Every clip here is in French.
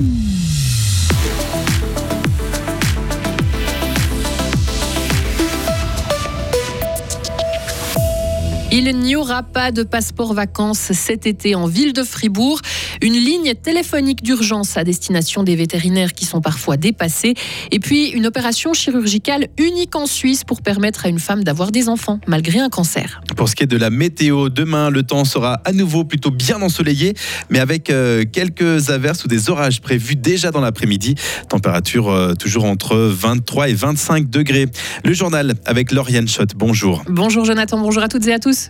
Mm-hmm. Il n'y aura pas de passeport vacances cet été en ville de Fribourg. Une ligne téléphonique d'urgence à destination des vétérinaires qui sont parfois dépassés. Et puis une opération chirurgicale unique en Suisse pour permettre à une femme d'avoir des enfants malgré un cancer. Pour ce qui est de la météo, demain le temps sera à nouveau plutôt bien ensoleillé, mais avec euh, quelques averses ou des orages prévus déjà dans l'après-midi. Température euh, toujours entre 23 et 25 degrés. Le journal avec Lauriane Schott. Bonjour. Bonjour Jonathan, bonjour à toutes et à tous.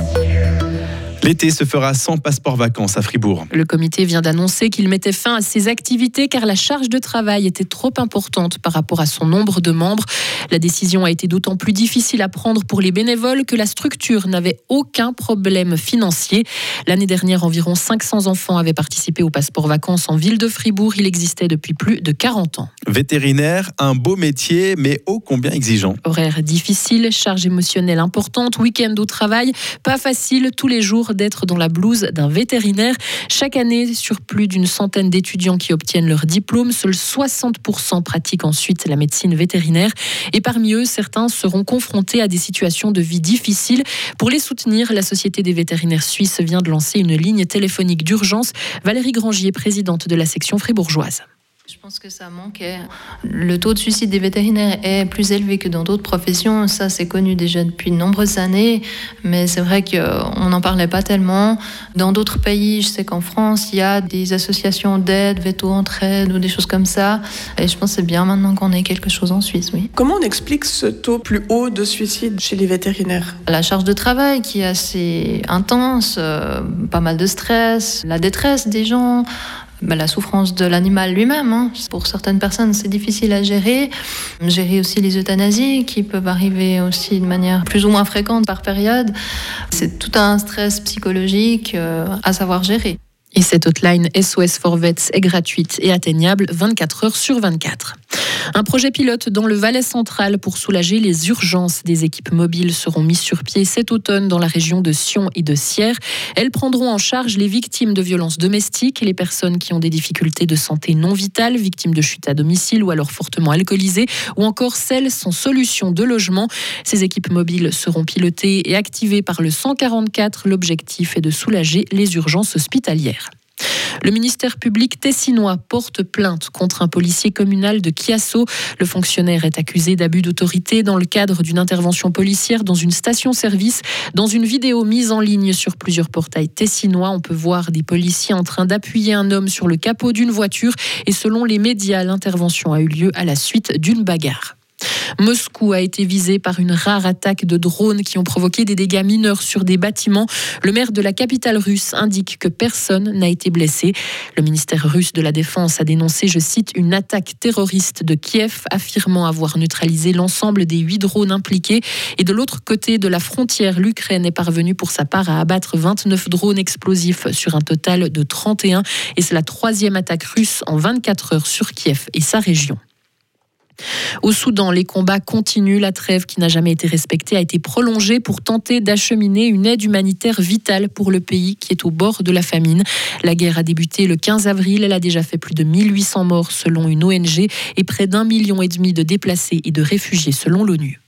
L'été se fera sans passeport vacances à Fribourg. Le comité vient d'annoncer qu'il mettait fin à ses activités car la charge de travail était trop importante par rapport à son nombre de membres. La décision a été d'autant plus difficile à prendre pour les bénévoles que la structure n'avait aucun problème financier. L'année dernière, environ 500 enfants avaient participé au passeport vacances en ville de Fribourg. Il existait depuis plus de 40 ans. Vétérinaire, un beau métier, mais ô combien exigeant. Horaire difficile, charge émotionnelle importante, week-end au travail, pas facile tous les jours d'être dans la blouse d'un vétérinaire. Chaque année, sur plus d'une centaine d'étudiants qui obtiennent leur diplôme, seuls 60% pratiquent ensuite la médecine vétérinaire. Et parmi eux, certains seront confrontés à des situations de vie difficiles. Pour les soutenir, la Société des vétérinaires suisses vient de lancer une ligne téléphonique d'urgence. Valérie Grangier, présidente de la section fribourgeoise. Je pense que ça manquait. Le taux de suicide des vétérinaires est plus élevé que dans d'autres professions. Ça, c'est connu déjà depuis de nombreuses années. Mais c'est vrai qu'on n'en parlait pas tellement. Dans d'autres pays, je sais qu'en France, il y a des associations d'aide, veto entraide ou des choses comme ça. Et je pense que c'est bien maintenant qu'on ait quelque chose en Suisse, oui. Comment on explique ce taux plus haut de suicide chez les vétérinaires? La charge de travail qui est assez intense, euh, pas mal de stress, la détresse des gens. Bah, la souffrance de l'animal lui-même. Hein. Pour certaines personnes, c'est difficile à gérer. Gérer aussi les euthanasies qui peuvent arriver aussi de manière plus ou moins fréquente par période. C'est tout un stress psychologique euh, à savoir gérer. Et cette hotline SOS for Vets est gratuite et atteignable 24 heures sur 24. Un projet pilote dans le Valais central pour soulager les urgences. Des équipes mobiles seront mises sur pied cet automne dans la région de Sion et de Sierre. Elles prendront en charge les victimes de violences domestiques, les personnes qui ont des difficultés de santé non vitale, victimes de chute à domicile ou alors fortement alcoolisées, ou encore celles sans solution de logement. Ces équipes mobiles seront pilotées et activées par le 144. L'objectif est de soulager les urgences hospitalières. Le ministère public tessinois porte plainte contre un policier communal de Chiasso. Le fonctionnaire est accusé d'abus d'autorité dans le cadre d'une intervention policière dans une station-service. Dans une vidéo mise en ligne sur plusieurs portails tessinois, on peut voir des policiers en train d'appuyer un homme sur le capot d'une voiture et selon les médias, l'intervention a eu lieu à la suite d'une bagarre. Moscou a été visé par une rare attaque de drones qui ont provoqué des dégâts mineurs sur des bâtiments. Le maire de la capitale russe indique que personne n'a été blessé. Le ministère russe de la Défense a dénoncé, je cite, une attaque terroriste de Kiev, affirmant avoir neutralisé l'ensemble des huit drones impliqués. Et de l'autre côté de la frontière, l'Ukraine est parvenue pour sa part à abattre 29 drones explosifs sur un total de 31. Et c'est la troisième attaque russe en 24 heures sur Kiev et sa région. Au Soudan, les combats continuent. La trêve qui n'a jamais été respectée a été prolongée pour tenter d'acheminer une aide humanitaire vitale pour le pays qui est au bord de la famine. La guerre a débuté le 15 avril. Elle a déjà fait plus de 1800 morts selon une ONG et près d'un million et demi de déplacés et de réfugiés selon l'ONU.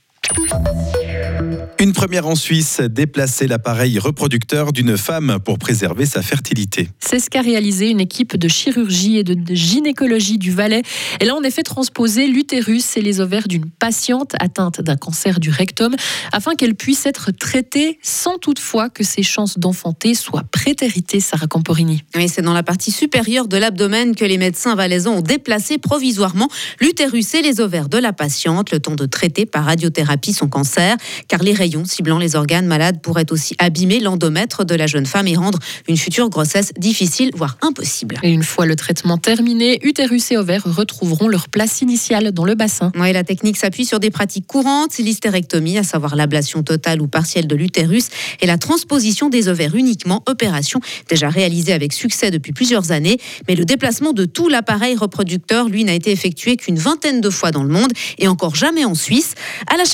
Une première en Suisse, déplacer l'appareil reproducteur d'une femme pour préserver sa fertilité. C'est ce qu'a réalisé une équipe de chirurgie et de gynécologie du Valais. Elle a en effet transposé l'utérus et les ovaires d'une patiente atteinte d'un cancer du rectum afin qu'elle puisse être traitée sans toutefois que ses chances d'enfanter soient prétéritées, Sarah Camporini. Oui, c'est dans la partie supérieure de l'abdomen que les médecins valaisans ont déplacé provisoirement l'utérus et les ovaires de la patiente, le temps de traiter par radiothérapie son cancer, car les rayons ciblant les organes malades pourraient aussi abîmer l'endomètre de la jeune femme et rendre une future grossesse difficile, voire impossible. Et une fois le traitement terminé, utérus et ovaires retrouveront leur place initiale dans le bassin. Oui, la technique s'appuie sur des pratiques courantes, l'hystérectomie, à savoir l'ablation totale ou partielle de l'utérus, et la transposition des ovaires uniquement, opération déjà réalisée avec succès depuis plusieurs années. Mais le déplacement de tout l'appareil reproducteur, lui, n'a été effectué qu'une vingtaine de fois dans le monde et encore jamais en Suisse. À la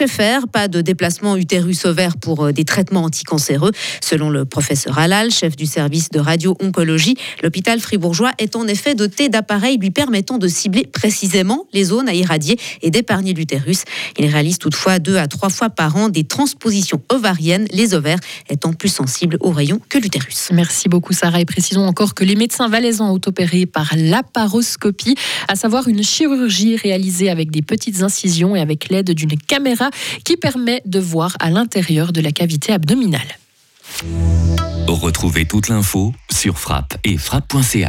pas de déplacement utérus l'utérus ovaire pour euh, des traitements anticancéreux. Selon le professeur Halal, chef du service de radio-oncologie, l'hôpital fribourgeois est en effet doté d'appareils lui permettant de cibler précisément les zones à irradier et d'épargner l'utérus. Il réalise toutefois deux à trois fois par an des transpositions ovariennes, les ovaires étant plus sensibles aux rayons que l'utérus. Merci beaucoup Sarah et précisons encore que les médecins valaisans ont opéré par laparoscopie, à savoir une chirurgie réalisée avec des petites incisions et avec l'aide d'une caméra qui permet de voir à l'intérieur de la cavité abdominale. Retrouvez toute l'info sur frappe et frappe.ch.